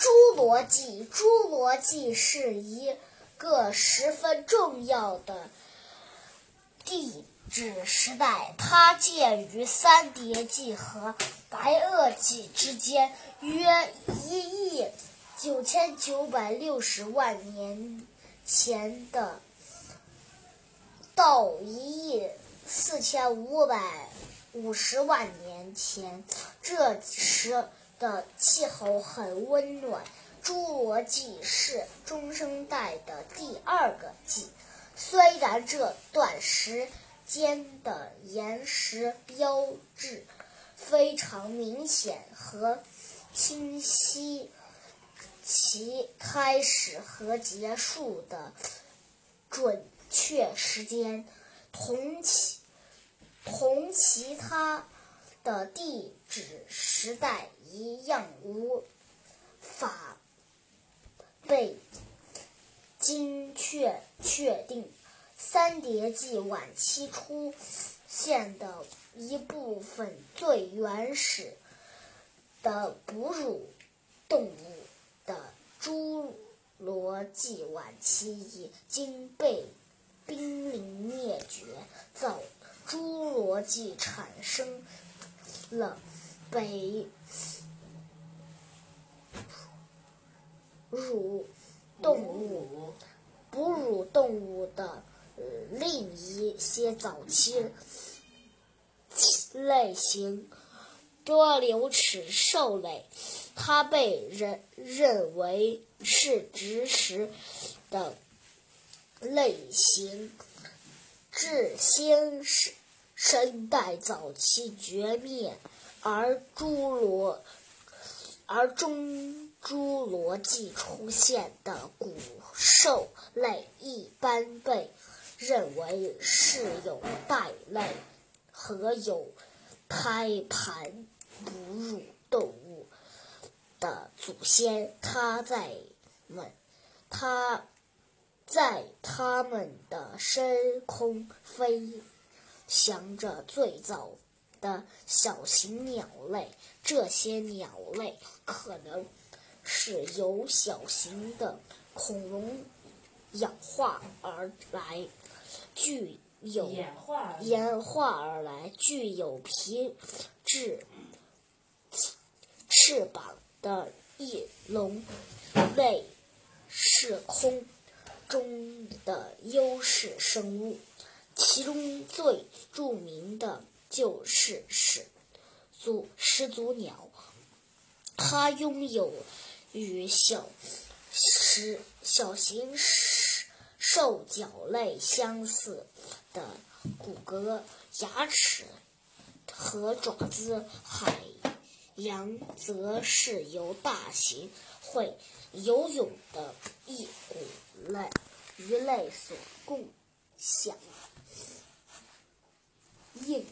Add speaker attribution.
Speaker 1: 侏罗纪，侏罗纪是一个十分重要的地质时代，它介于三叠纪和白垩纪之间，约一亿九千九百六十万年前的到一亿四千五百五十万年前，这时的气候很温暖。侏罗纪是中生代的第二个纪，虽然这段时间的岩石标志非常明显和清晰，其开始和结束的准确时间同其同其他的地质时代一样无法被精确确定。三叠纪晚期出现的一部分最原始的哺乳动物的侏罗纪晚期已经被濒临灭绝，早侏罗纪产生了北乳动物哺乳动物的另一些早期类型多瘤齿兽类，它被人认为是植食的类型。至新生代早期绝灭，而侏罗而中侏罗纪出现的古兽类一般被认为是有袋类和有胎盘哺乳动物的祖先。它在们它在它们的深空飞翔着最早的小型鸟类，这些鸟类可能是由小型的恐龙演化而来，具有
Speaker 2: 演化
Speaker 1: 演化而来，具有皮质翅膀的翼龙类是空中的优势生物，其中最著名的就是始祖始祖鸟，它拥有与小食小型兽脚类相似的骨骼、牙齿和爪子。海洋则是由大型会游泳的一股类鱼类所共响。应